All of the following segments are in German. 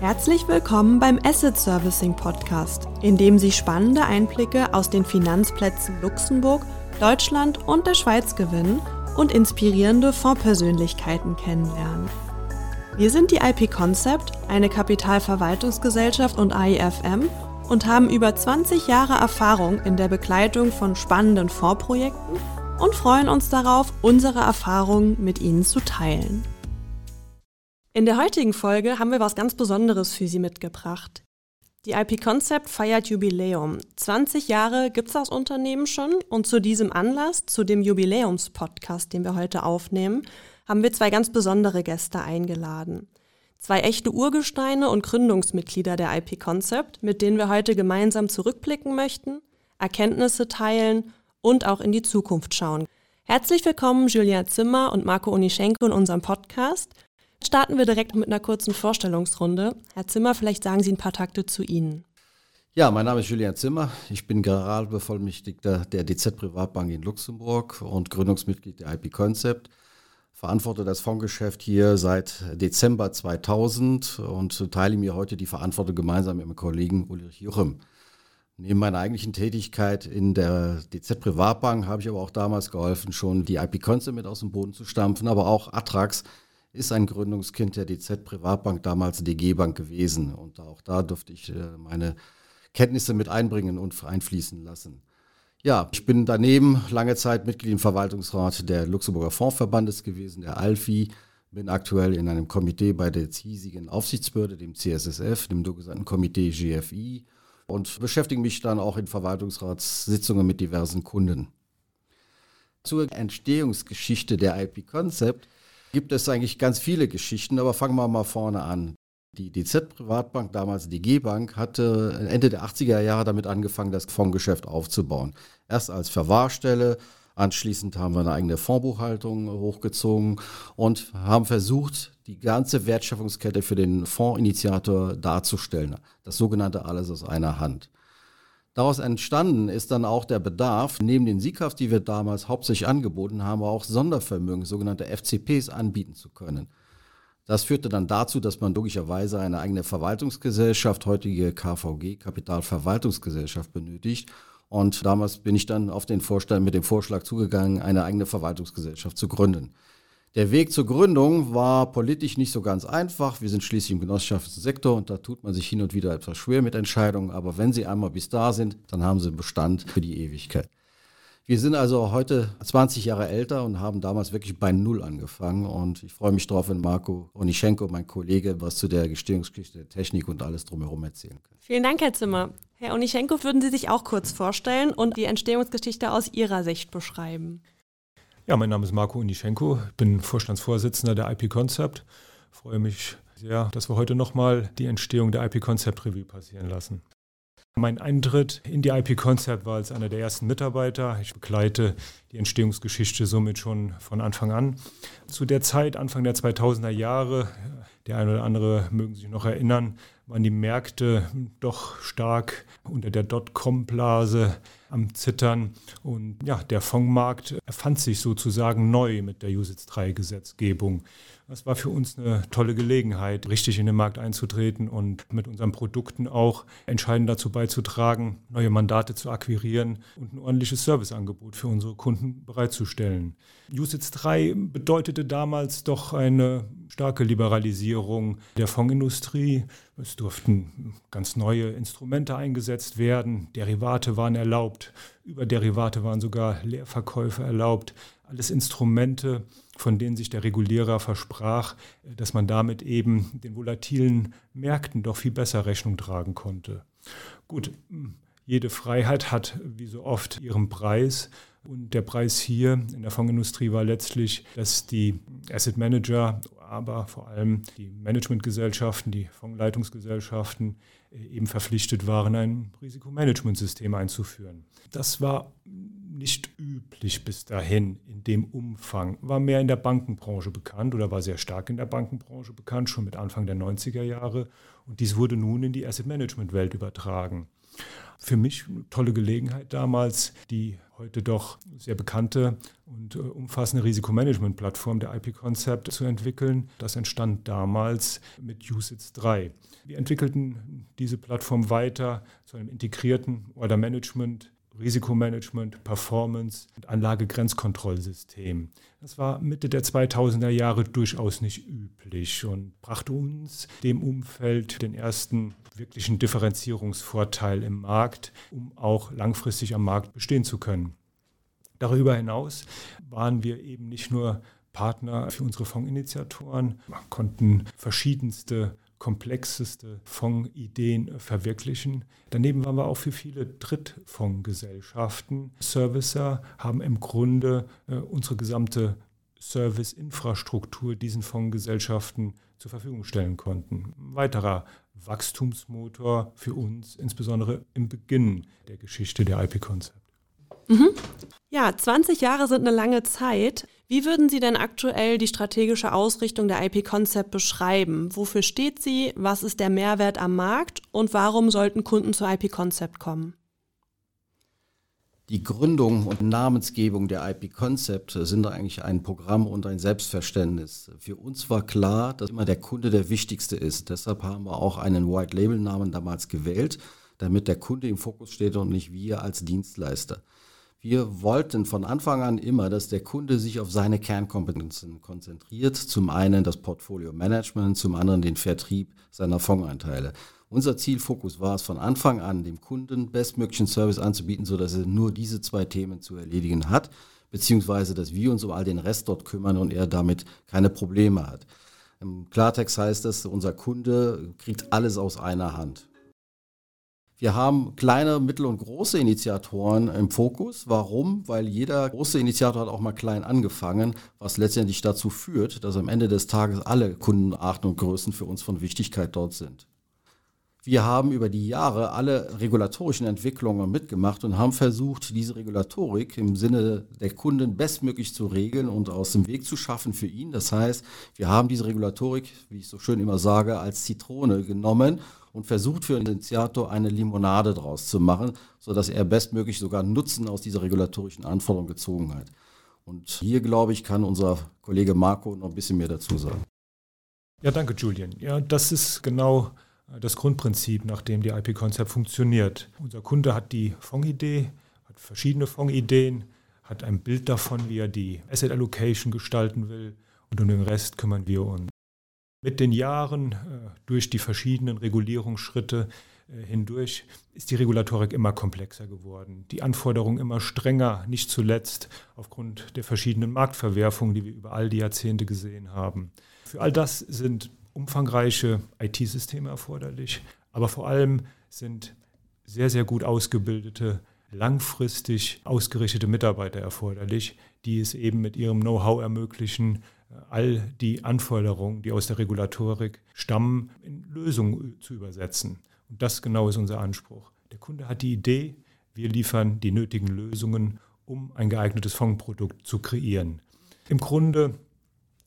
Herzlich willkommen beim Asset Servicing Podcast, in dem Sie spannende Einblicke aus den Finanzplätzen Luxemburg, Deutschland und der Schweiz gewinnen und inspirierende Fondspersönlichkeiten kennenlernen. Wir sind die IP Concept, eine Kapitalverwaltungsgesellschaft und AIFM und haben über 20 Jahre Erfahrung in der Begleitung von spannenden Fondsprojekten und freuen uns darauf, unsere Erfahrungen mit Ihnen zu teilen. In der heutigen Folge haben wir was ganz Besonderes für Sie mitgebracht. Die IP Concept feiert Jubiläum. 20 Jahre gibt es das Unternehmen schon und zu diesem Anlass, zu dem Jubiläumspodcast, den wir heute aufnehmen, haben wir zwei ganz besondere Gäste eingeladen. Zwei echte Urgesteine und Gründungsmitglieder der IP Concept, mit denen wir heute gemeinsam zurückblicken möchten, Erkenntnisse teilen und auch in die Zukunft schauen. Herzlich willkommen Julia Zimmer und Marco Unischenko in unserem Podcast Starten wir direkt mit einer kurzen Vorstellungsrunde. Herr Zimmer, vielleicht sagen Sie ein paar Takte zu Ihnen. Ja, mein Name ist Julian Zimmer. Ich bin Generalbevollmächtigter der DZ Privatbank in Luxemburg und Gründungsmitglied der IP Concept. Verantworte das Fondsgeschäft hier seit Dezember 2000 und teile mir heute die Verantwortung gemeinsam mit meinem Kollegen Ulrich Juchem. Neben meiner eigentlichen Tätigkeit in der DZ Privatbank habe ich aber auch damals geholfen, schon die IP Concept mit aus dem Boden zu stampfen, aber auch Atrax ist ein Gründungskind der DZ Privatbank, damals DG Bank gewesen. Und auch da durfte ich äh, meine Kenntnisse mit einbringen und einfließen lassen. Ja, ich bin daneben lange Zeit Mitglied im Verwaltungsrat der Luxemburger Fondsverbandes gewesen, der ALFI. Bin aktuell in einem Komitee bei der hiesigen Aufsichtsbehörde, dem CSSF, dem sogenannten Komitee GFI und beschäftige mich dann auch in Verwaltungsratssitzungen mit diversen Kunden. Zur Entstehungsgeschichte der IP Concept gibt es eigentlich ganz viele Geschichten, aber fangen wir mal vorne an. Die DZ Privatbank, damals die G-Bank, hatte Ende der 80er Jahre damit angefangen, das Fondsgeschäft aufzubauen. Erst als Verwahrstelle, anschließend haben wir eine eigene Fondsbuchhaltung hochgezogen und haben versucht, die ganze Wertschöpfungskette für den Fondsinitiator darzustellen. Das sogenannte Alles aus einer Hand. Daraus entstanden ist dann auch der Bedarf, neben den Sieghaft, die wir damals hauptsächlich angeboten haben, auch Sondervermögen, sogenannte FCPs, anbieten zu können. Das führte dann dazu, dass man logischerweise eine eigene Verwaltungsgesellschaft, heutige KVG, Kapitalverwaltungsgesellschaft, benötigt. Und damals bin ich dann auf den Vorstand mit dem Vorschlag zugegangen, eine eigene Verwaltungsgesellschaft zu gründen. Der Weg zur Gründung war politisch nicht so ganz einfach. Wir sind schließlich im genossenschaftlichen Sektor und da tut man sich hin und wieder etwas schwer mit Entscheidungen. Aber wenn sie einmal bis da sind, dann haben sie Bestand für die Ewigkeit. Wir sind also heute 20 Jahre älter und haben damals wirklich bei Null angefangen. Und ich freue mich darauf, wenn Marco Onischenko, mein Kollege, was zu der Gestehungsgeschichte der Technik und alles drumherum erzählen kann. Vielen Dank, Herr Zimmer. Herr Onischenko, würden Sie sich auch kurz vorstellen und die Entstehungsgeschichte aus Ihrer Sicht beschreiben? Ja, mein Name ist Marco Unischenko, bin Vorstandsvorsitzender der IP Concept. Freue mich sehr, dass wir heute nochmal die Entstehung der IP Concept Review passieren lassen. Mein Eintritt in die IP Concept war als einer der ersten Mitarbeiter. Ich begleite die Entstehungsgeschichte somit schon von Anfang an. Zu der Zeit, Anfang der 2000er Jahre, der eine oder andere mögen sich noch erinnern, waren die Märkte doch stark unter der Dotcom-Blase am Zittern. Und ja, der Fondsmarkt erfand sich sozusagen neu mit der USITS 3-Gesetzgebung. Das war für uns eine tolle Gelegenheit, richtig in den Markt einzutreten und mit unseren Produkten auch entscheidend dazu beizutragen, neue Mandate zu akquirieren und ein ordentliches Serviceangebot für unsere Kunden bereitzustellen. USITS 3 bedeutete damals doch eine starke Liberalisierung der Fondsindustrie. Es durften ganz neue Instrumente eingesetzt werden, Derivate waren erlaubt, über Derivate waren sogar Leerverkäufe erlaubt. Alles Instrumente, von denen sich der Regulierer versprach, dass man damit eben den volatilen Märkten doch viel besser Rechnung tragen konnte. Gut, jede Freiheit hat wie so oft ihren Preis. Und der Preis hier in der Fondsindustrie war letztlich, dass die Asset Manager, aber vor allem die Managementgesellschaften, die Fondsleitungsgesellschaften eben verpflichtet waren, ein Risikomanagementsystem einzuführen. Das war nicht üblich bis dahin in dem Umfang, war mehr in der Bankenbranche bekannt oder war sehr stark in der Bankenbranche bekannt, schon mit Anfang der 90er Jahre. Und dies wurde nun in die Asset Management Welt übertragen. für mich eine tolle Gelegenheit damals, die heute doch sehr bekannte und äh, umfassende Risikomanagement-Plattform der IP-Concept zu entwickeln. Das entstand damals mit USITS 3. Wir entwickelten diese Plattform weiter zu einem integrierten Order-Management, Risikomanagement, Performance und Anlagegrenzkontrollsystem. Das war Mitte der 2000er Jahre durchaus nicht üblich und brachte uns dem Umfeld den ersten wirklichen Differenzierungsvorteil im Markt, um auch langfristig am Markt bestehen zu können. Darüber hinaus waren wir eben nicht nur Partner für unsere Fondsinitiatoren, konnten verschiedenste komplexeste Fondsideen verwirklichen. Daneben waren wir auch für viele Drittfondsgesellschaften. Servicer haben im Grunde äh, unsere gesamte Serviceinfrastruktur diesen Fondsgesellschaften zur Verfügung stellen konnten. Ein weiterer Wachstumsmotor für uns, insbesondere im Beginn der Geschichte der IP-Konzept. Mhm. Ja, 20 Jahre sind eine lange Zeit. Wie würden Sie denn aktuell die strategische Ausrichtung der IP Concept beschreiben? Wofür steht sie? Was ist der Mehrwert am Markt? Und warum sollten Kunden zur IP Concept kommen? Die Gründung und Namensgebung der IP Concept sind eigentlich ein Programm und ein Selbstverständnis. Für uns war klar, dass immer der Kunde der wichtigste ist. Deshalb haben wir auch einen White Label Namen damals gewählt, damit der Kunde im Fokus steht und nicht wir als Dienstleister. Wir wollten von Anfang an immer, dass der Kunde sich auf seine Kernkompetenzen konzentriert. Zum einen das Portfolio Management, zum anderen den Vertrieb seiner Fondsanteile. Unser Zielfokus war es von Anfang an, dem Kunden bestmöglichen Service anzubieten, sodass er nur diese zwei Themen zu erledigen hat, beziehungsweise dass wir uns um all den Rest dort kümmern und er damit keine Probleme hat. Im Klartext heißt das, unser Kunde kriegt alles aus einer Hand. Wir haben kleine, mittel- und große Initiatoren im Fokus. Warum? Weil jeder große Initiator hat auch mal klein angefangen, was letztendlich dazu führt, dass am Ende des Tages alle Kundenarten und Größen für uns von Wichtigkeit dort sind. Wir haben über die Jahre alle regulatorischen Entwicklungen mitgemacht und haben versucht, diese Regulatorik im Sinne der Kunden bestmöglich zu regeln und aus dem Weg zu schaffen für ihn. Das heißt, wir haben diese Regulatorik, wie ich so schön immer sage, als Zitrone genommen und versucht für den Initiator eine Limonade draus zu machen, sodass er bestmöglich sogar Nutzen aus dieser regulatorischen Anforderung gezogen hat. Und hier, glaube ich, kann unser Kollege Marco noch ein bisschen mehr dazu sagen. Ja, danke, Julian. Ja, das ist genau das Grundprinzip, nach dem die IP-Konzept funktioniert. Unser Kunde hat die Fondidee, hat verschiedene Fondideen, hat ein Bild davon, wie er die Asset Allocation gestalten will und um den Rest kümmern wir uns. Mit den Jahren, äh, durch die verschiedenen Regulierungsschritte äh, hindurch, ist die Regulatorik immer komplexer geworden. Die Anforderungen immer strenger, nicht zuletzt aufgrund der verschiedenen Marktverwerfungen, die wir über all die Jahrzehnte gesehen haben. Für all das sind umfangreiche IT-Systeme erforderlich, aber vor allem sind sehr, sehr gut ausgebildete, langfristig ausgerichtete Mitarbeiter erforderlich, die es eben mit ihrem Know-how ermöglichen, all die Anforderungen, die aus der Regulatorik stammen, in Lösungen zu übersetzen. Und das genau ist unser Anspruch. Der Kunde hat die Idee, wir liefern die nötigen Lösungen, um ein geeignetes Fondsprodukt zu kreieren. Im Grunde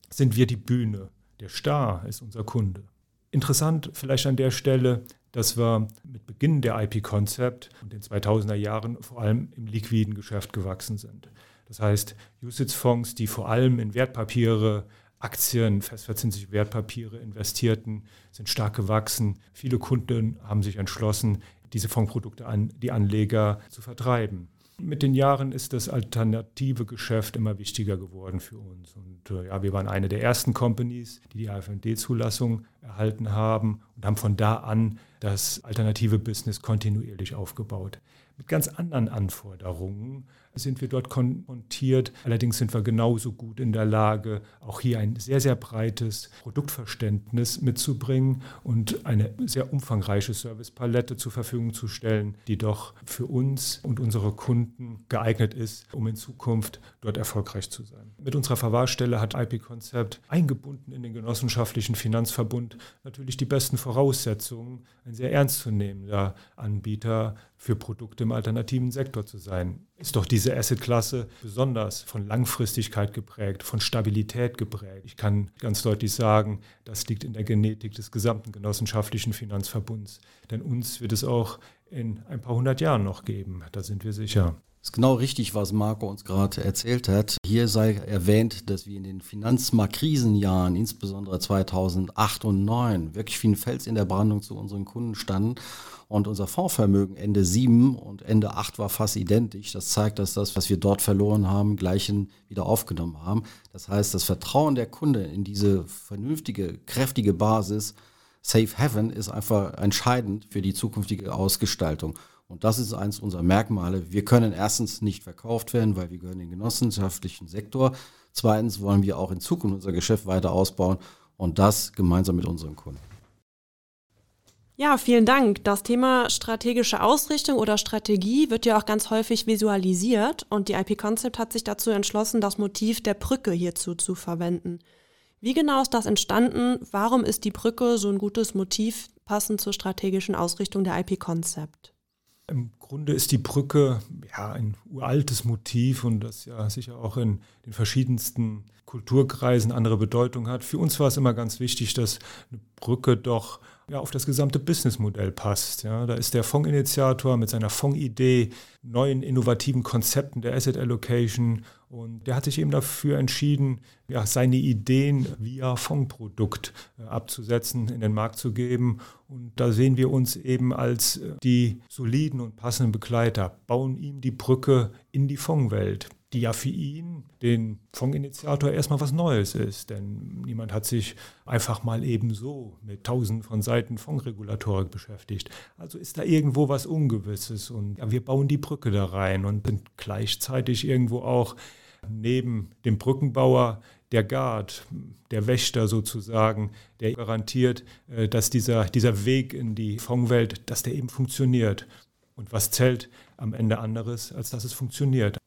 sind wir die Bühne der Star ist unser Kunde. Interessant vielleicht an der Stelle, dass wir mit Beginn der IP-Concept und den 2000er Jahren vor allem im liquiden Geschäft gewachsen sind. Das heißt, USITS-Fonds, die vor allem in Wertpapiere, Aktien, festverzinsliche Wertpapiere investierten, sind stark gewachsen. Viele Kunden haben sich entschlossen, diese Fondsprodukte an die Anleger zu vertreiben mit den Jahren ist das alternative Geschäft immer wichtiger geworden für uns. Und äh, ja, wir waren eine der ersten Companies, die die AFND-Zulassung erhalten haben und haben von da an das alternative Business kontinuierlich aufgebaut. Mit ganz anderen Anforderungen sind wir dort konfrontiert. Allerdings sind wir genauso gut in der Lage, auch hier ein sehr, sehr breites Produktverständnis mitzubringen und eine sehr umfangreiche Servicepalette zur Verfügung zu stellen, die doch für uns und unsere Kunden geeignet ist, um in Zukunft dort erfolgreich zu sein. Mit unserer Verwahrstelle hat IP Concept eingebunden in den genossenschaftlichen Finanzverbund natürlich die besten Voraussetzungen, ein sehr ernstzunehmender Anbieter für Produkte im alternativen Sektor zu sein. Ist doch diese Assetklasse besonders von Langfristigkeit geprägt, von Stabilität geprägt. Ich kann ganz deutlich sagen, das liegt in der Genetik des gesamten genossenschaftlichen Finanzverbunds. Denn uns wird es auch in ein paar hundert Jahren noch geben. Da sind wir sicher. Ist genau richtig, was Marco uns gerade erzählt hat. Hier sei erwähnt, dass wir in den Finanzmarkrisenjahren, insbesondere 2008 und 2009, wirklich wie ein Fels in der Brandung zu unseren Kunden standen. Und unser Fondsvermögen Ende 7 und Ende 8 war fast identisch. Das zeigt, dass das, was wir dort verloren haben, gleichen wieder aufgenommen haben. Das heißt, das Vertrauen der Kunde in diese vernünftige, kräftige Basis, Safe Heaven, ist einfach entscheidend für die zukünftige Ausgestaltung. Und das ist eins unserer Merkmale. Wir können erstens nicht verkauft werden, weil wir gehören in den genossenschaftlichen Sektor. Zweitens wollen wir auch in Zukunft unser Geschäft weiter ausbauen und das gemeinsam mit unseren Kunden. Ja, vielen Dank. Das Thema strategische Ausrichtung oder Strategie wird ja auch ganz häufig visualisiert und die IP Concept hat sich dazu entschlossen, das Motiv der Brücke hierzu zu verwenden. Wie genau ist das entstanden? Warum ist die Brücke so ein gutes Motiv passend zur strategischen Ausrichtung der IP Concept? Im Grunde ist die Brücke ja ein uraltes Motiv und das ja sicher auch in den verschiedensten Kulturkreisen andere Bedeutung hat. Für uns war es immer ganz wichtig, dass eine Brücke doch ja, auf das gesamte Businessmodell passt. Ja, da ist der Fondsinitiator mit seiner Fondidee, neuen innovativen Konzepten der Asset Allocation und der hat sich eben dafür entschieden, ja, seine Ideen via Fondsprodukt äh, abzusetzen, in den Markt zu geben. Und da sehen wir uns eben als äh, die soliden und passenden Begleiter, bauen ihm die Brücke in die Fondswelt die ja für ihn, den Fondsinitiator, erstmal was Neues ist. Denn niemand hat sich einfach mal ebenso mit tausenden von Seiten Fondsregulatorik beschäftigt. Also ist da irgendwo was Ungewisses und ja, wir bauen die Brücke da rein und sind gleichzeitig irgendwo auch neben dem Brückenbauer der Guard, der Wächter sozusagen, der garantiert, äh, dass dieser, dieser Weg in die Fondswelt, dass der eben funktioniert. Und was zählt am Ende anderes, als dass es funktioniert?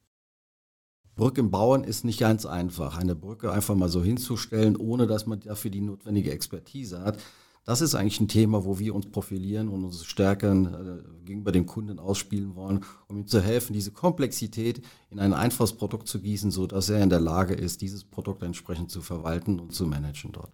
Brücken bauen ist nicht ganz einfach. Eine Brücke einfach mal so hinzustellen, ohne dass man dafür die notwendige Expertise hat. Das ist eigentlich ein Thema, wo wir uns profilieren und unsere Stärken äh, gegenüber dem Kunden ausspielen wollen, um ihm zu helfen, diese Komplexität in ein einfaches Produkt zu gießen, sodass er in der Lage ist, dieses Produkt entsprechend zu verwalten und zu managen dort.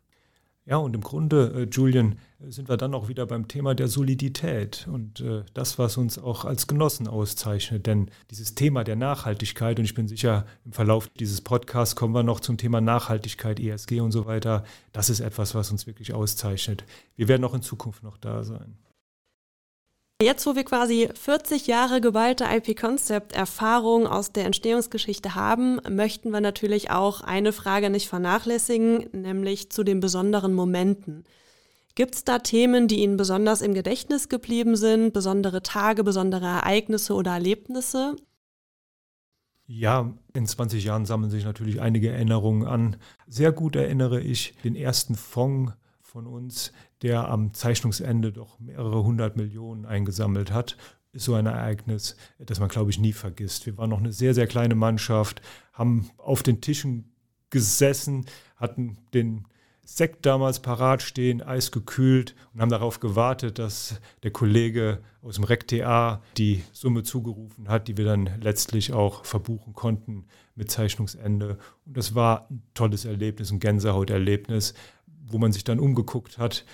Ja, und im Grunde, äh, Julian, sind wir dann auch wieder beim Thema der Solidität und äh, das, was uns auch als Genossen auszeichnet. Denn dieses Thema der Nachhaltigkeit, und ich bin sicher, im Verlauf dieses Podcasts kommen wir noch zum Thema Nachhaltigkeit, ESG und so weiter, das ist etwas, was uns wirklich auszeichnet. Wir werden auch in Zukunft noch da sein. Jetzt, wo wir quasi 40 Jahre geballte IP-Concept-Erfahrung aus der Entstehungsgeschichte haben, möchten wir natürlich auch eine Frage nicht vernachlässigen, nämlich zu den besonderen Momenten. Gibt es da Themen, die Ihnen besonders im Gedächtnis geblieben sind, besondere Tage, besondere Ereignisse oder Erlebnisse? Ja, in 20 Jahren sammeln sich natürlich einige Erinnerungen an. Sehr gut erinnere ich den ersten Fonds von uns, der am Zeichnungsende doch mehrere hundert Millionen eingesammelt hat, ist so ein Ereignis, das man, glaube ich, nie vergisst. Wir waren noch eine sehr, sehr kleine Mannschaft, haben auf den Tischen gesessen, hatten den Sekt damals parat stehen, eisgekühlt und haben darauf gewartet, dass der Kollege aus dem REC-TA die Summe zugerufen hat, die wir dann letztlich auch verbuchen konnten mit Zeichnungsende. Und das war ein tolles Erlebnis, ein Gänsehauterlebnis, wo man sich dann umgeguckt hat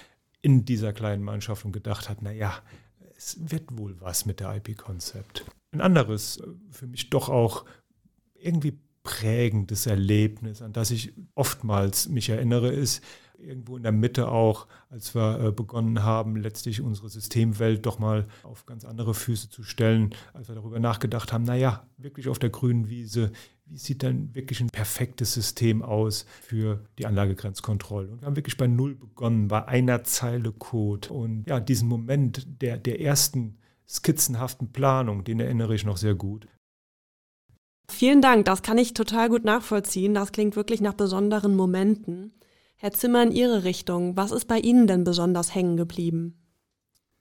in dieser kleinen Mannschaft und gedacht hat, naja, es wird wohl was mit der IP-Konzept. Ein anderes, äh, für mich doch auch irgendwie prägendes Erlebnis, an das ich oftmals mich erinnere, ist irgendwo in der Mitte auch, als wir äh, begonnen haben, letztlich unsere Systemwelt doch mal auf ganz andere Füße zu stellen, als wir darüber nachgedacht haben, naja, wirklich auf der grünen Wiese, wie sieht dann wirklich ein perfektes System aus für die Anlagegrenzkontrolle? Und wir haben wirklich bei Null begonnen, bei einer Zeile Code. Und ja, diesen Moment der, der ersten skizzenhaften Planung, den erinnere ich noch sehr gut. Vielen Dank, das kann ich total gut nachvollziehen. Das klingt wirklich nach besonderen Momenten. Herr Zimmer, in Ihre Richtung, was ist bei Ihnen denn besonders hängen geblieben?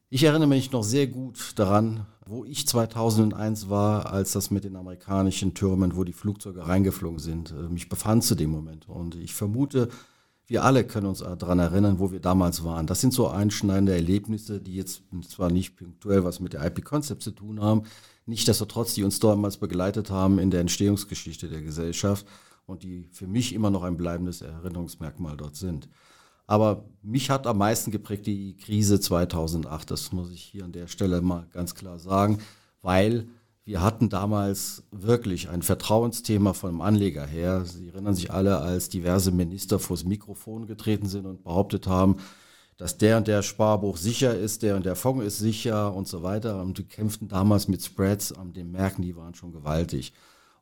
Ich erinnere mich noch sehr gut daran, wo ich 2001 war, als das mit den amerikanischen Türmen, wo die Flugzeuge reingeflogen sind, äh, mich befand zu dem Moment. Und ich vermute, wir alle können uns daran erinnern, wo wir damals waren. Das sind so einschneidende Erlebnisse, die jetzt zwar nicht punktuell was mit der IP-Concept zu tun haben, nichtsdestotrotz, die uns damals begleitet haben in der Entstehungsgeschichte der Gesellschaft und die für mich immer noch ein bleibendes Erinnerungsmerkmal dort sind. Aber mich hat am meisten geprägt die Krise 2008. Das muss ich hier an der Stelle mal ganz klar sagen, weil wir hatten damals wirklich ein Vertrauensthema vom Anleger her. Sie erinnern sich alle, als diverse Minister vors Mikrofon getreten sind und behauptet haben, dass der und der Sparbuch sicher ist, der und der Fonds ist sicher und so weiter. Und die kämpften damals mit Spreads an den Märkten, die waren schon gewaltig.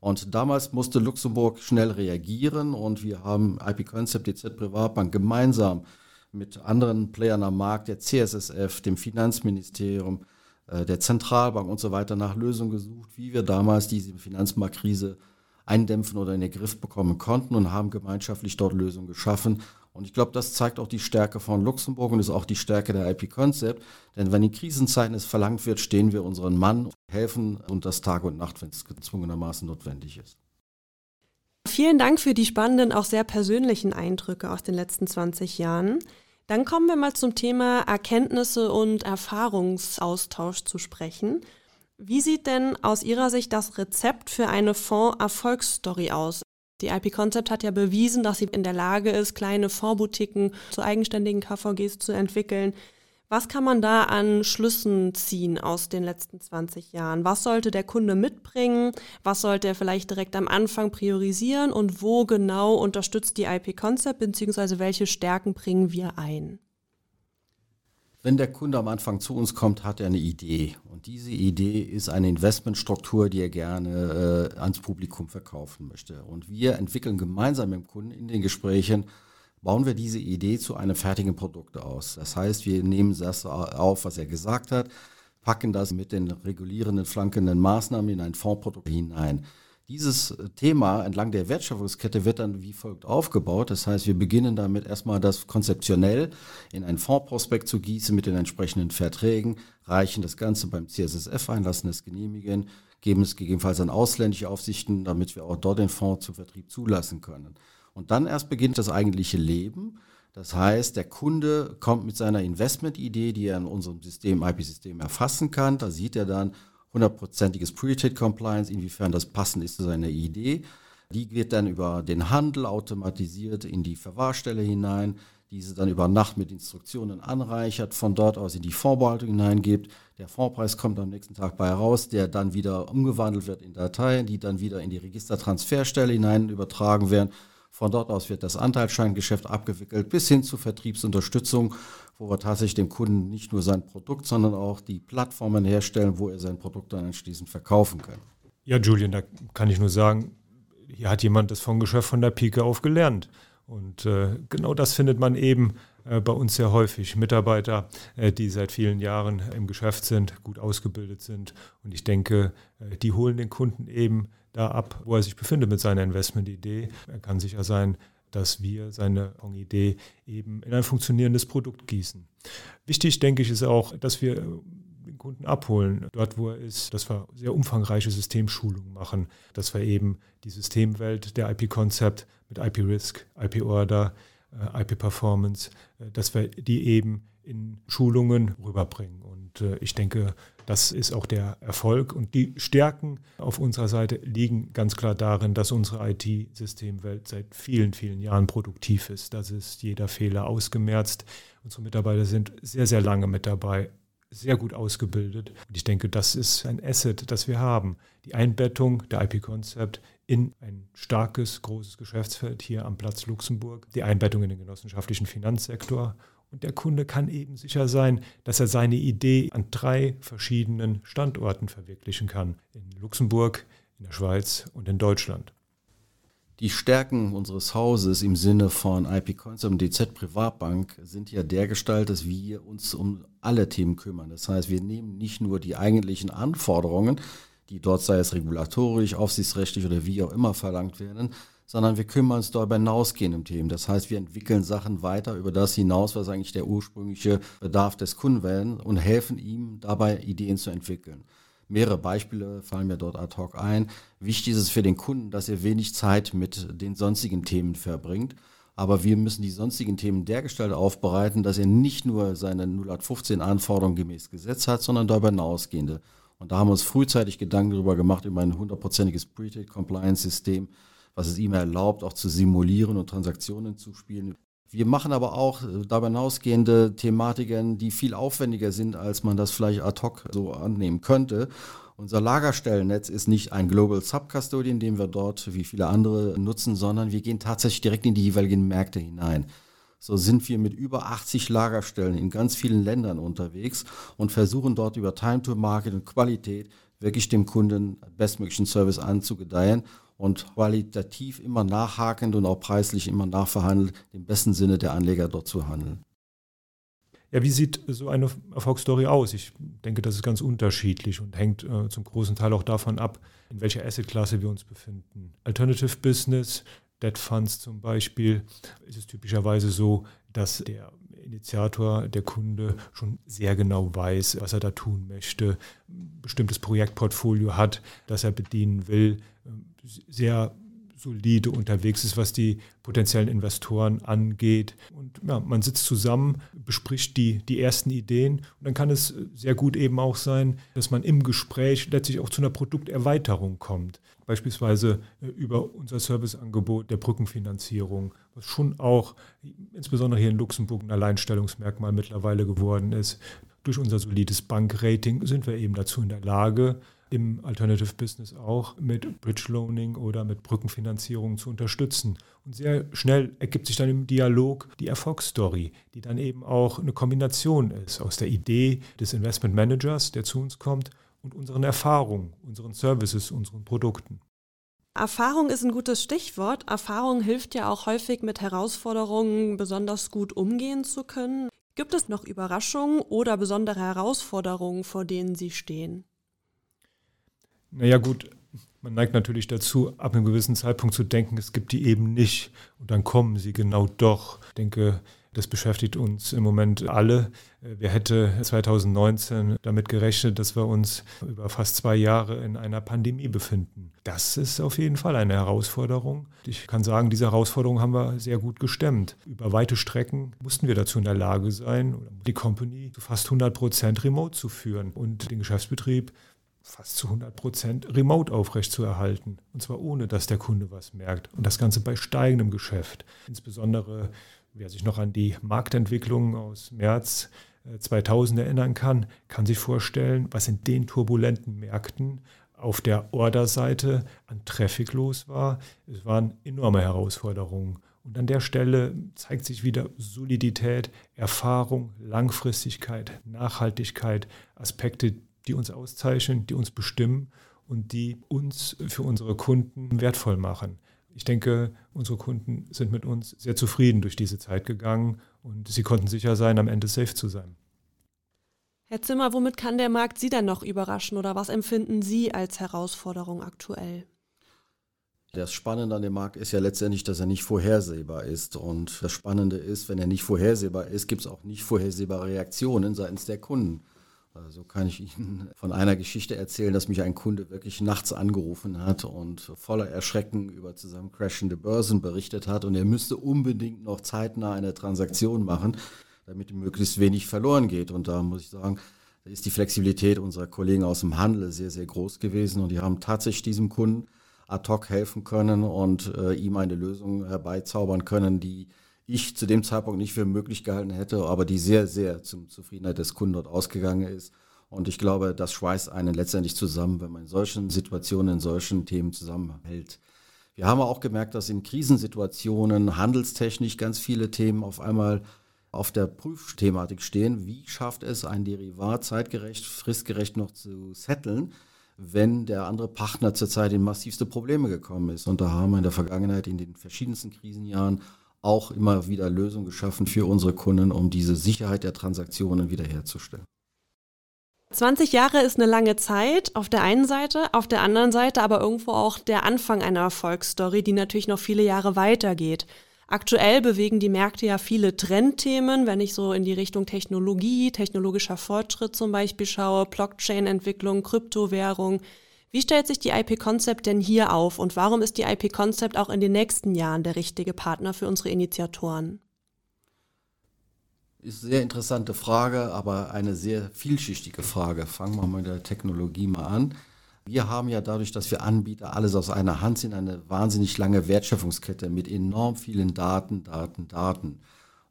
Und damals musste Luxemburg schnell reagieren und wir haben IP Concept, DZ Privatbank gemeinsam mit anderen Playern am Markt, der CSSF, dem Finanzministerium, äh, der Zentralbank und so weiter nach Lösungen gesucht, wie wir damals diese Finanzmarktkrise eindämpfen oder in den Griff bekommen konnten und haben gemeinschaftlich dort Lösungen geschaffen. Und ich glaube, das zeigt auch die Stärke von Luxemburg und ist auch die Stärke der IP Concept. Denn wenn in Krisenzeiten es verlangt wird, stehen wir unseren Mann, helfen und das Tag und Nacht, wenn es gezwungenermaßen notwendig ist. Vielen Dank für die spannenden, auch sehr persönlichen Eindrücke aus den letzten 20 Jahren. Dann kommen wir mal zum Thema Erkenntnisse und Erfahrungsaustausch zu sprechen. Wie sieht denn aus Ihrer Sicht das Rezept für eine Fonds-Erfolgsstory aus? Die IP Concept hat ja bewiesen, dass sie in der Lage ist, kleine Fondsboutiquen zu eigenständigen KVGs zu entwickeln. Was kann man da an Schlüssen ziehen aus den letzten 20 Jahren? Was sollte der Kunde mitbringen? Was sollte er vielleicht direkt am Anfang priorisieren? Und wo genau unterstützt die IP Concept, beziehungsweise welche Stärken bringen wir ein? Wenn der Kunde am Anfang zu uns kommt, hat er eine Idee. Und diese Idee ist eine Investmentstruktur, die er gerne äh, ans Publikum verkaufen möchte. Und wir entwickeln gemeinsam mit dem Kunden in den Gesprächen, bauen wir diese Idee zu einem fertigen Produkt aus. Das heißt, wir nehmen das auf, was er gesagt hat, packen das mit den regulierenden, flankenden Maßnahmen in ein Fondsprodukt hinein. Dieses äh, Thema entlang der Wertschöpfungskette wird dann wie folgt aufgebaut. Das heißt, wir beginnen damit erstmal das konzeptionell in ein Fondsprospekt zu gießen mit den entsprechenden Verträgen, reichen das Ganze beim CSSF ein, lassen es genehmigen, geben es gegebenenfalls an ausländische Aufsichten, damit wir auch dort den Fonds zum Vertrieb zulassen können. Und dann erst beginnt das eigentliche Leben. Das heißt, der Kunde kommt mit seiner Investmentidee, die er in unserem System, IP-System erfassen kann. Da sieht er dann, hundertprozentiges Pre-Trade-Compliance, inwiefern das passend ist zu seiner Idee. Die wird dann über den Handel automatisiert in die Verwahrstelle hinein, diese dann über Nacht mit Instruktionen anreichert, von dort aus in die Fondsbehaltung hineingibt. Der Fondspreis kommt am nächsten Tag bei raus, der dann wieder umgewandelt wird in Dateien, die dann wieder in die Registertransferstelle hinein übertragen werden von dort aus wird das Anteilsscheingeschäft abgewickelt bis hin zur Vertriebsunterstützung, wo wir tatsächlich dem Kunden nicht nur sein Produkt, sondern auch die Plattformen herstellen, wo er sein Produkt dann anschließend verkaufen kann. Ja, Julian, da kann ich nur sagen, hier hat jemand das Fondsgeschäft von der Pike auf gelernt. Und äh, genau das findet man eben bei uns sehr häufig. Mitarbeiter, äh, die seit vielen Jahren im Geschäft sind, gut ausgebildet sind. Und ich denke, äh, die holen den Kunden eben da ab, wo er sich befindet mit seiner Investmentidee. Er kann sicher sein, dass wir seine Idee eben in ein funktionierendes Produkt gießen. Wichtig, denke ich, ist auch, dass wir den Kunden abholen, dort wo er ist, dass wir sehr umfangreiche Systemschulungen machen, dass wir eben die Systemwelt der IP-Konzept mit IP-Risk, IP-Order, äh, IP-Performance, äh, dass wir die eben in Schulungen rüberbringen. Und äh, ich denke, das ist auch der Erfolg. Und die Stärken auf unserer Seite liegen ganz klar darin, dass unsere IT-Systemwelt seit vielen, vielen Jahren produktiv ist. Das ist jeder Fehler ausgemerzt. Unsere Mitarbeiter sind sehr, sehr lange mit dabei, sehr gut ausgebildet. Und ich denke, das ist ein Asset, das wir haben. Die Einbettung der IP-Konzept in ein starkes, großes Geschäftsfeld hier am Platz Luxemburg, die Einbettung in den genossenschaftlichen Finanzsektor und der Kunde kann eben sicher sein, dass er seine Idee an drei verschiedenen Standorten verwirklichen kann. In Luxemburg, in der Schweiz und in Deutschland. Die Stärken unseres Hauses im Sinne von IP Concept und DZ Privatbank sind ja dergestalt, dass wir uns um alle Themen kümmern. Das heißt, wir nehmen nicht nur die eigentlichen Anforderungen, die dort sei es regulatorisch, aufsichtsrechtlich oder wie auch immer verlangt werden, sondern wir kümmern uns darüber hinausgehend Themen. Das heißt, wir entwickeln Sachen weiter über das hinaus, was eigentlich der ursprüngliche Bedarf des Kunden wäre und helfen ihm dabei, Ideen zu entwickeln. Mehrere Beispiele fallen mir dort ad hoc ein. Wichtig ist es für den Kunden, dass er wenig Zeit mit den sonstigen Themen verbringt. Aber wir müssen die sonstigen Themen dergestalt aufbereiten, dass er nicht nur seine 0815 Anforderungen gemäß Gesetz hat, sondern darüber hinausgehende. Und da haben wir uns frühzeitig Gedanken darüber gemacht, über ein hundertprozentiges Pre-Trade-Compliance-System, was es ihm erlaubt, auch zu simulieren und Transaktionen zu spielen. Wir machen aber auch darüber hinausgehende Thematiken, die viel aufwendiger sind, als man das vielleicht ad hoc so annehmen könnte. Unser Lagerstellennetz ist nicht ein Global Subcustodian, den wir dort wie viele andere nutzen, sondern wir gehen tatsächlich direkt in die jeweiligen Märkte hinein. So sind wir mit über 80 Lagerstellen in ganz vielen Ländern unterwegs und versuchen dort über Time to Market und Qualität wirklich dem Kunden bestmöglichen Service anzugedeihen und qualitativ immer nachhakend und auch preislich immer nachverhandelt, im besten Sinne der Anleger dort zu handeln. Ja, wie sieht so eine Erfolgsstory aus? Ich denke, das ist ganz unterschiedlich und hängt äh, zum großen Teil auch davon ab, in welcher Assetklasse wir uns befinden. Alternative Business, Debt Funds zum Beispiel, ist es typischerweise so, dass der Initiator, der Kunde schon sehr genau weiß, was er da tun möchte, ein bestimmtes Projektportfolio hat, das er bedienen will, sehr solide unterwegs ist, was die potenziellen Investoren angeht. Und ja, man sitzt zusammen, bespricht die, die ersten Ideen und dann kann es sehr gut eben auch sein, dass man im Gespräch letztlich auch zu einer Produkterweiterung kommt. Beispielsweise äh, über unser Serviceangebot der Brückenfinanzierung, was schon auch insbesondere hier in Luxemburg ein Alleinstellungsmerkmal mittlerweile geworden ist. Durch unser solides Bankrating sind wir eben dazu in der Lage, im Alternative Business auch mit Bridge Loaning oder mit Brückenfinanzierung zu unterstützen. Und sehr schnell ergibt sich dann im Dialog die Erfolgsstory, die dann eben auch eine Kombination ist aus der Idee des Investment Managers, der zu uns kommt, und unseren Erfahrungen, unseren Services, unseren Produkten. Erfahrung ist ein gutes Stichwort. Erfahrung hilft ja auch häufig mit Herausforderungen besonders gut umgehen zu können. Gibt es noch Überraschungen oder besondere Herausforderungen, vor denen Sie stehen? Naja gut, man neigt natürlich dazu, ab einem gewissen Zeitpunkt zu denken, es gibt die eben nicht. Und dann kommen sie genau doch. Ich denke, das beschäftigt uns im Moment alle. Wer hätte 2019 damit gerechnet, dass wir uns über fast zwei Jahre in einer Pandemie befinden? Das ist auf jeden Fall eine Herausforderung. Ich kann sagen, diese Herausforderung haben wir sehr gut gestemmt. Über weite Strecken mussten wir dazu in der Lage sein, die Company zu fast 100 Prozent remote zu führen und den Geschäftsbetrieb fast zu 100 Prozent remote aufrechtzuerhalten. Und zwar ohne, dass der Kunde was merkt. Und das Ganze bei steigendem Geschäft. Insbesondere, wer sich noch an die Marktentwicklung aus März 2000 äh, erinnern kann, kann sich vorstellen, was in den turbulenten Märkten auf der Orderseite an Traffic los war. Es waren enorme Herausforderungen. Und an der Stelle zeigt sich wieder Solidität, Erfahrung, Langfristigkeit, Nachhaltigkeit, Aspekte, die uns auszeichnen, die uns bestimmen und die uns für unsere Kunden wertvoll machen. Ich denke, unsere Kunden sind mit uns sehr zufrieden durch diese Zeit gegangen und sie konnten sicher sein, am Ende safe zu sein. Herr Zimmer, womit kann der Markt Sie denn noch überraschen oder was empfinden Sie als Herausforderung aktuell? Das Spannende an dem Markt ist ja letztendlich, dass er nicht vorhersehbar ist. Und das Spannende ist, wenn er nicht vorhersehbar ist, gibt es auch nicht vorhersehbare Reaktionen seitens der Kunden. So also kann ich Ihnen von einer Geschichte erzählen, dass mich ein Kunde wirklich nachts angerufen hat und voller Erschrecken über zusammencrashende Börsen berichtet hat und er müsste unbedingt noch zeitnah eine Transaktion machen, damit möglichst wenig verloren geht. Und da muss ich sagen, da ist die Flexibilität unserer Kollegen aus dem Handel sehr, sehr groß gewesen und die haben tatsächlich diesem Kunden ad hoc helfen können und äh, ihm eine Lösung herbeizaubern können, die ich zu dem Zeitpunkt nicht für möglich gehalten hätte, aber die sehr, sehr zum Zufriedenheit des Kunden dort ausgegangen ist. Und ich glaube, das schweißt einen letztendlich zusammen, wenn man in solchen Situationen, in solchen Themen zusammenhält. Wir haben auch gemerkt, dass in Krisensituationen handelstechnisch ganz viele Themen auf einmal auf der Prüfthematik stehen. Wie schafft es ein Derivat zeitgerecht, fristgerecht noch zu setteln, wenn der andere Partner zurzeit in massivste Probleme gekommen ist? Und da haben wir in der Vergangenheit in den verschiedensten Krisenjahren auch immer wieder Lösungen geschaffen für unsere Kunden, um diese Sicherheit der Transaktionen wiederherzustellen. 20 Jahre ist eine lange Zeit auf der einen Seite, auf der anderen Seite aber irgendwo auch der Anfang einer Erfolgsstory, die natürlich noch viele Jahre weitergeht. Aktuell bewegen die Märkte ja viele Trendthemen, wenn ich so in die Richtung Technologie, technologischer Fortschritt zum Beispiel schaue, Blockchain-Entwicklung, Kryptowährung, wie stellt sich die IP Concept denn hier auf und warum ist die IP Concept auch in den nächsten Jahren der richtige Partner für unsere Initiatoren? Ist eine sehr interessante Frage, aber eine sehr vielschichtige Frage. Fangen wir mal mit der Technologie mal an. Wir haben ja dadurch, dass wir Anbieter alles aus einer Hand sind, eine wahnsinnig lange Wertschöpfungskette mit enorm vielen Daten, Daten, Daten.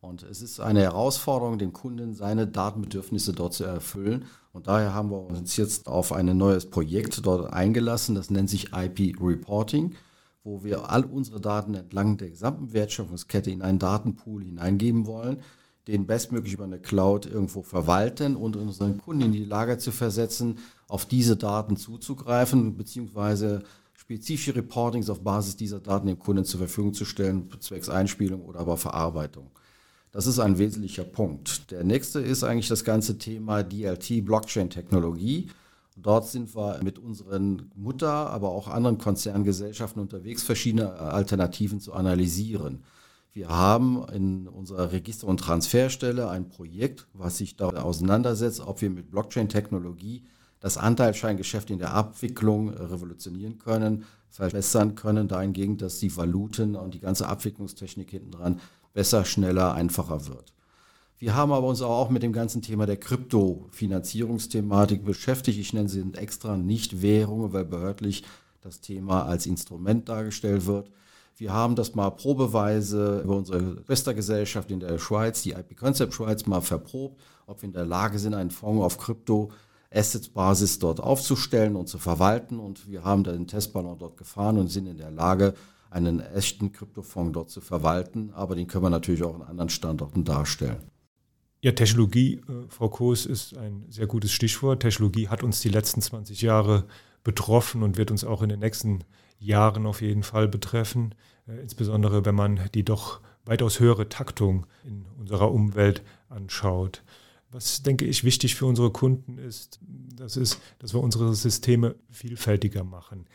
Und es ist eine Herausforderung, dem Kunden seine Datenbedürfnisse dort zu erfüllen. Und daher haben wir uns jetzt auf ein neues Projekt dort eingelassen, das nennt sich IP Reporting, wo wir all unsere Daten entlang der gesamten Wertschöpfungskette in einen Datenpool hineingeben wollen, den bestmöglich über eine Cloud irgendwo verwalten und unseren Kunden in die Lage zu versetzen, auf diese Daten zuzugreifen, beziehungsweise spezifische Reportings auf Basis dieser Daten dem Kunden zur Verfügung zu stellen, zwecks Einspielung oder aber Verarbeitung. Das ist ein wesentlicher Punkt. Der nächste ist eigentlich das ganze Thema DLT, Blockchain-Technologie. Dort sind wir mit unseren Mutter, aber auch anderen Konzerngesellschaften unterwegs, verschiedene Alternativen zu analysieren. Wir haben in unserer Register- und Transferstelle ein Projekt, was sich da auseinandersetzt, ob wir mit Blockchain-Technologie das Anteilscheingeschäft in der Abwicklung revolutionieren können, verbessern können, dahingehend, dass die Valuten und die ganze Abwicklungstechnik hinten dran besser, schneller, einfacher wird. Wir haben aber uns auch mit dem ganzen Thema der Kryptofinanzierungsthematik beschäftigt. Ich nenne sie extra nicht Währungen, weil behördlich das Thema als Instrument dargestellt wird. Wir haben das mal probeweise über unsere Schwestergesellschaft in der Schweiz, die IP Concept Schweiz, mal verprobt, ob wir in der Lage sind, einen Fonds auf Krypto-Assets-Basis dort aufzustellen und zu verwalten. Und wir haben den Testballon dort gefahren und sind in der Lage, einen echten Kryptofonds dort zu verwalten. Aber den können wir natürlich auch an anderen Standorten darstellen. Ja, Technologie, äh, Frau Koos, ist ein sehr gutes Stichwort. Technologie hat uns die letzten 20 Jahre betroffen und wird uns auch in den nächsten Jahren auf jeden Fall betreffen. Äh, insbesondere wenn man die doch weitaus höhere Taktung in unserer Umwelt anschaut. Was, denke ich, wichtig für unsere Kunden ist, das ist, dass wir unsere Systeme vielfältiger machen.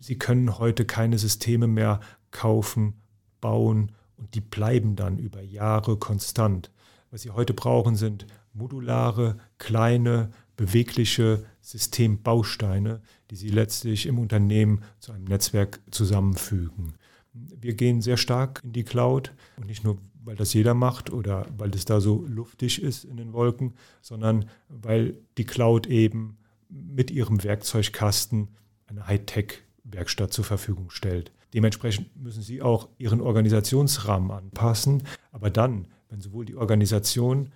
Sie können heute keine Systeme mehr kaufen, bauen und die bleiben dann über Jahre konstant. Was Sie heute brauchen, sind modulare, kleine, bewegliche Systembausteine, die Sie letztlich im Unternehmen zu einem Netzwerk zusammenfügen. Wir gehen sehr stark in die Cloud und nicht nur, weil das jeder macht oder weil es da so luftig ist in den Wolken, sondern weil die Cloud eben mit ihrem Werkzeugkasten eine Hightech Werkstatt zur Verfügung stellt. Dementsprechend müssen Sie auch Ihren Organisationsrahmen anpassen. Aber dann, wenn sowohl die Organisation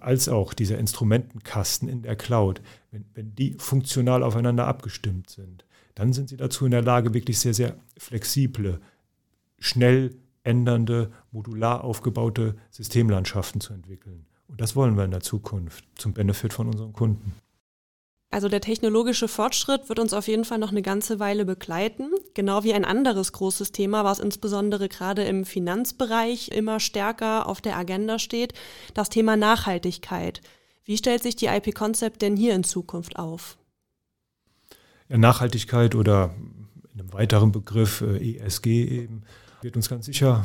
als auch dieser Instrumentenkasten in der Cloud, wenn, wenn die funktional aufeinander abgestimmt sind, dann sind Sie dazu in der Lage, wirklich sehr, sehr flexible, schnell ändernde, modular aufgebaute Systemlandschaften zu entwickeln. Und das wollen wir in der Zukunft zum Benefit von unseren Kunden. Also der technologische Fortschritt wird uns auf jeden Fall noch eine ganze Weile begleiten. Genau wie ein anderes großes Thema, was insbesondere gerade im Finanzbereich immer stärker auf der Agenda steht, das Thema Nachhaltigkeit. Wie stellt sich die IP Concept denn hier in Zukunft auf? Ja, Nachhaltigkeit oder in einem weiteren Begriff äh, ESG eben wird uns ganz sicher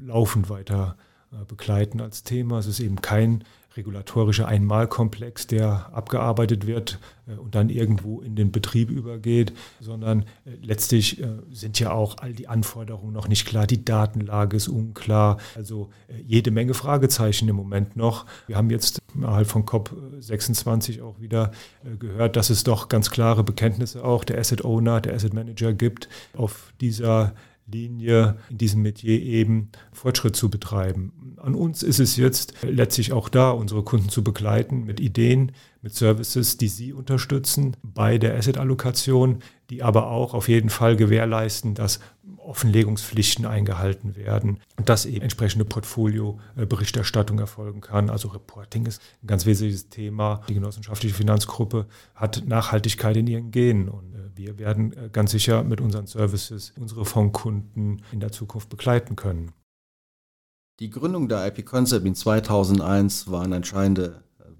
laufend weiter äh, begleiten als Thema. Es ist eben kein regulatorischer Einmalkomplex, der abgearbeitet wird äh, und dann irgendwo in den Betrieb übergeht, sondern äh, letztlich äh, sind ja auch all die Anforderungen noch nicht klar, die Datenlage ist unklar, also jede Menge Fragezeichen im Moment noch. Wir haben jetzt innerhalb von COP26 auch wieder gehört, dass es doch ganz klare Bekenntnisse auch der Asset Owner, der Asset Manager gibt auf dieser Linie in diesem Metier eben Fortschritt zu betreiben. An uns ist es jetzt letztlich auch da, unsere Kunden zu begleiten mit Ideen, mit Services, die sie unterstützen bei der Asset-Allokation, die aber auch auf jeden Fall gewährleisten, dass Offenlegungspflichten eingehalten werden und dass eben entsprechende Portfolio-Berichterstattung erfolgen kann. Also Reporting ist ein ganz wesentliches Thema. Die genossenschaftliche Finanzgruppe hat Nachhaltigkeit in ihren Genen und äh, wir werden äh, ganz sicher mit unseren Services unsere Fondkunden in der Zukunft begleiten können. Die Gründung der IP Concept in 2001 war ein entscheidendes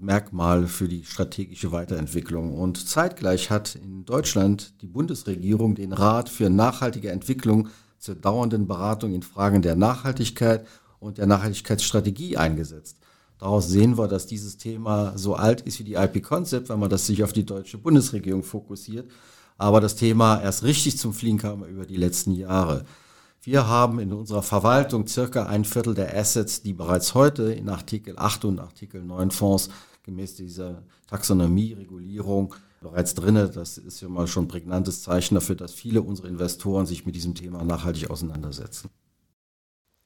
Merkmal für die strategische Weiterentwicklung. Und zeitgleich hat in Deutschland die Bundesregierung den Rat für nachhaltige Entwicklung zur dauernden Beratung in Fragen der Nachhaltigkeit und der Nachhaltigkeitsstrategie eingesetzt. Daraus sehen wir, dass dieses Thema so alt ist wie die IP Concept, wenn man das sich auf die deutsche Bundesregierung fokussiert aber das Thema erst richtig zum Fliegen kam über die letzten Jahre. Wir haben in unserer Verwaltung circa ein Viertel der Assets, die bereits heute in Artikel 8 und Artikel 9 Fonds gemäß dieser Taxonomie-Regulierung bereits drin. Das ist ja mal schon ein prägnantes Zeichen dafür, dass viele unserer Investoren sich mit diesem Thema nachhaltig auseinandersetzen.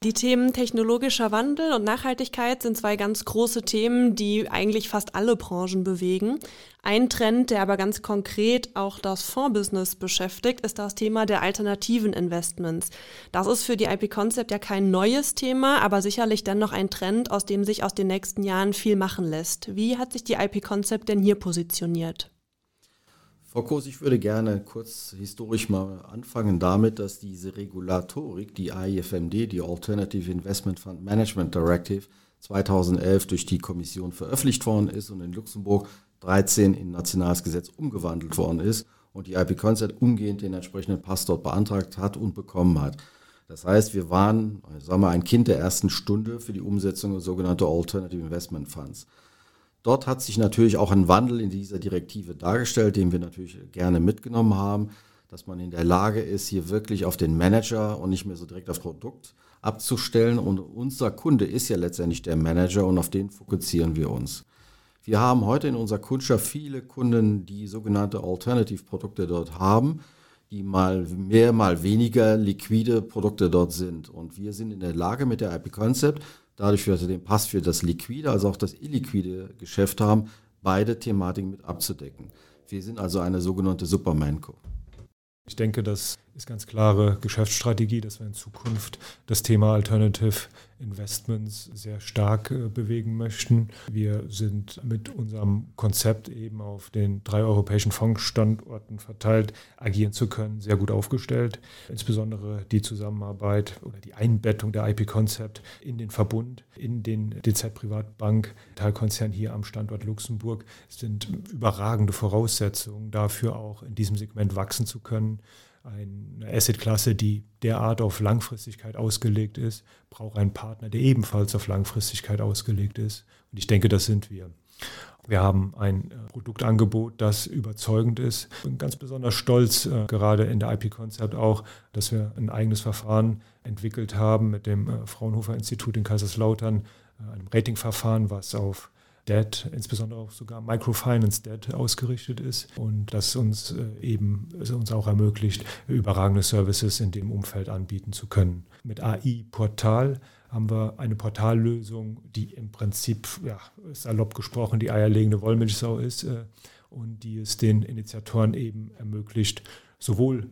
Die Themen technologischer Wandel und Nachhaltigkeit sind zwei ganz große Themen, die eigentlich fast alle Branchen bewegen. Ein Trend, der aber ganz konkret auch das Fondsbusiness beschäftigt, ist das Thema der alternativen Investments. Das ist für die IP Concept ja kein neues Thema, aber sicherlich dennoch ein Trend, aus dem sich aus den nächsten Jahren viel machen lässt. Wie hat sich die IP Concept denn hier positioniert? Frau Kos, ich würde gerne kurz historisch mal anfangen damit, dass diese Regulatorik, die AIFMD, die Alternative Investment Fund Management Directive, 2011 durch die Kommission veröffentlicht worden ist und in Luxemburg 13 in nationales Gesetz umgewandelt worden ist und die IP Concept umgehend den entsprechenden Pass dort beantragt hat und bekommen hat. Das heißt, wir waren, sagen wir, ein Kind der ersten Stunde für die Umsetzung sogenannter Alternative Investment Funds. Dort hat sich natürlich auch ein Wandel in dieser Direktive dargestellt, den wir natürlich gerne mitgenommen haben, dass man in der Lage ist, hier wirklich auf den Manager und nicht mehr so direkt auf Produkt abzustellen. Und unser Kunde ist ja letztendlich der Manager und auf den fokussieren wir uns. Wir haben heute in unserer Kundschaft viele Kunden, die sogenannte Alternative-Produkte dort haben, die mal mehr, mal weniger liquide Produkte dort sind. Und wir sind in der Lage mit der IP Concept dadurch, dass wir den Pass für das liquide als auch das illiquide Geschäft haben, beide Thematiken mit abzudecken. Wir sind also eine sogenannte Supermanco. Ich denke, das ist ganz klare Geschäftsstrategie, dass wir in Zukunft das Thema Alternative Investments sehr stark äh, bewegen möchten. Wir sind mit unserem Konzept eben auf den drei europäischen Fondsstandorten verteilt, agieren zu können, sehr gut aufgestellt. Insbesondere die Zusammenarbeit oder die Einbettung der IP-Konzept in den Verbund, in den DZ Privatbank Teilkonzern hier am Standort Luxemburg sind überragende Voraussetzungen dafür auch in diesem Segment wachsen zu können eine Assetklasse, die derart auf Langfristigkeit ausgelegt ist, braucht einen Partner, der ebenfalls auf Langfristigkeit ausgelegt ist. Und ich denke, das sind wir. Wir haben ein äh, Produktangebot, das überzeugend ist. Ich bin ganz besonders stolz, äh, gerade in der IP-Konzept auch, dass wir ein eigenes Verfahren entwickelt haben mit dem äh, Fraunhofer Institut in Kaiserslautern, einem Ratingverfahren, was auf Debt, insbesondere auch sogar Microfinance Debt ausgerichtet ist und das uns äh, eben es uns auch ermöglicht, überragende Services in dem Umfeld anbieten zu können. Mit AI Portal haben wir eine Portallösung, die im Prinzip, ja, salopp gesprochen, die eierlegende Wollmilchsau ist äh, und die es den Initiatoren eben ermöglicht, sowohl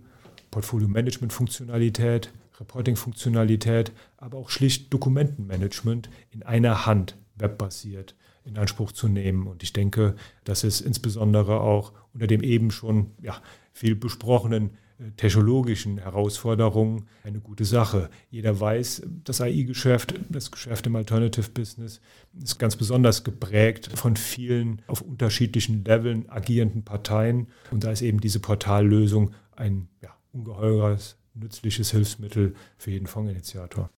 Portfolio-Management-Funktionalität, Reporting-Funktionalität, aber auch schlicht Dokumentenmanagement in einer Hand webbasiert in Anspruch zu nehmen. Und ich denke, das ist insbesondere auch unter dem eben schon ja, viel besprochenen äh, technologischen Herausforderungen eine gute Sache. Jeder weiß, das AI-Geschäft, das Geschäft im Alternative Business ist ganz besonders geprägt von vielen auf unterschiedlichen Leveln agierenden Parteien. Und da ist eben diese Portallösung ein ja, ungeheures, nützliches Hilfsmittel für jeden Fondsinitiator.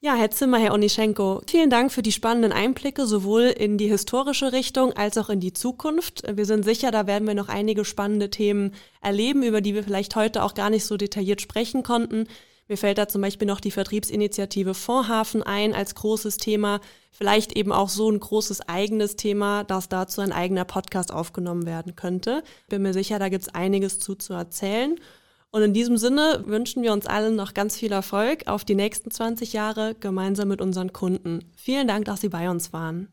Ja, Herr Zimmer, Herr Onischenko, vielen Dank für die spannenden Einblicke sowohl in die historische Richtung als auch in die Zukunft. Wir sind sicher, da werden wir noch einige spannende Themen erleben, über die wir vielleicht heute auch gar nicht so detailliert sprechen konnten. Mir fällt da zum Beispiel noch die Vertriebsinitiative Fondshafen ein als großes Thema. Vielleicht eben auch so ein großes eigenes Thema, dass dazu ein eigener Podcast aufgenommen werden könnte. Bin mir sicher, da gibt es einiges zu zu erzählen. Und in diesem Sinne wünschen wir uns allen noch ganz viel Erfolg auf die nächsten 20 Jahre gemeinsam mit unseren Kunden. Vielen Dank, dass Sie bei uns waren.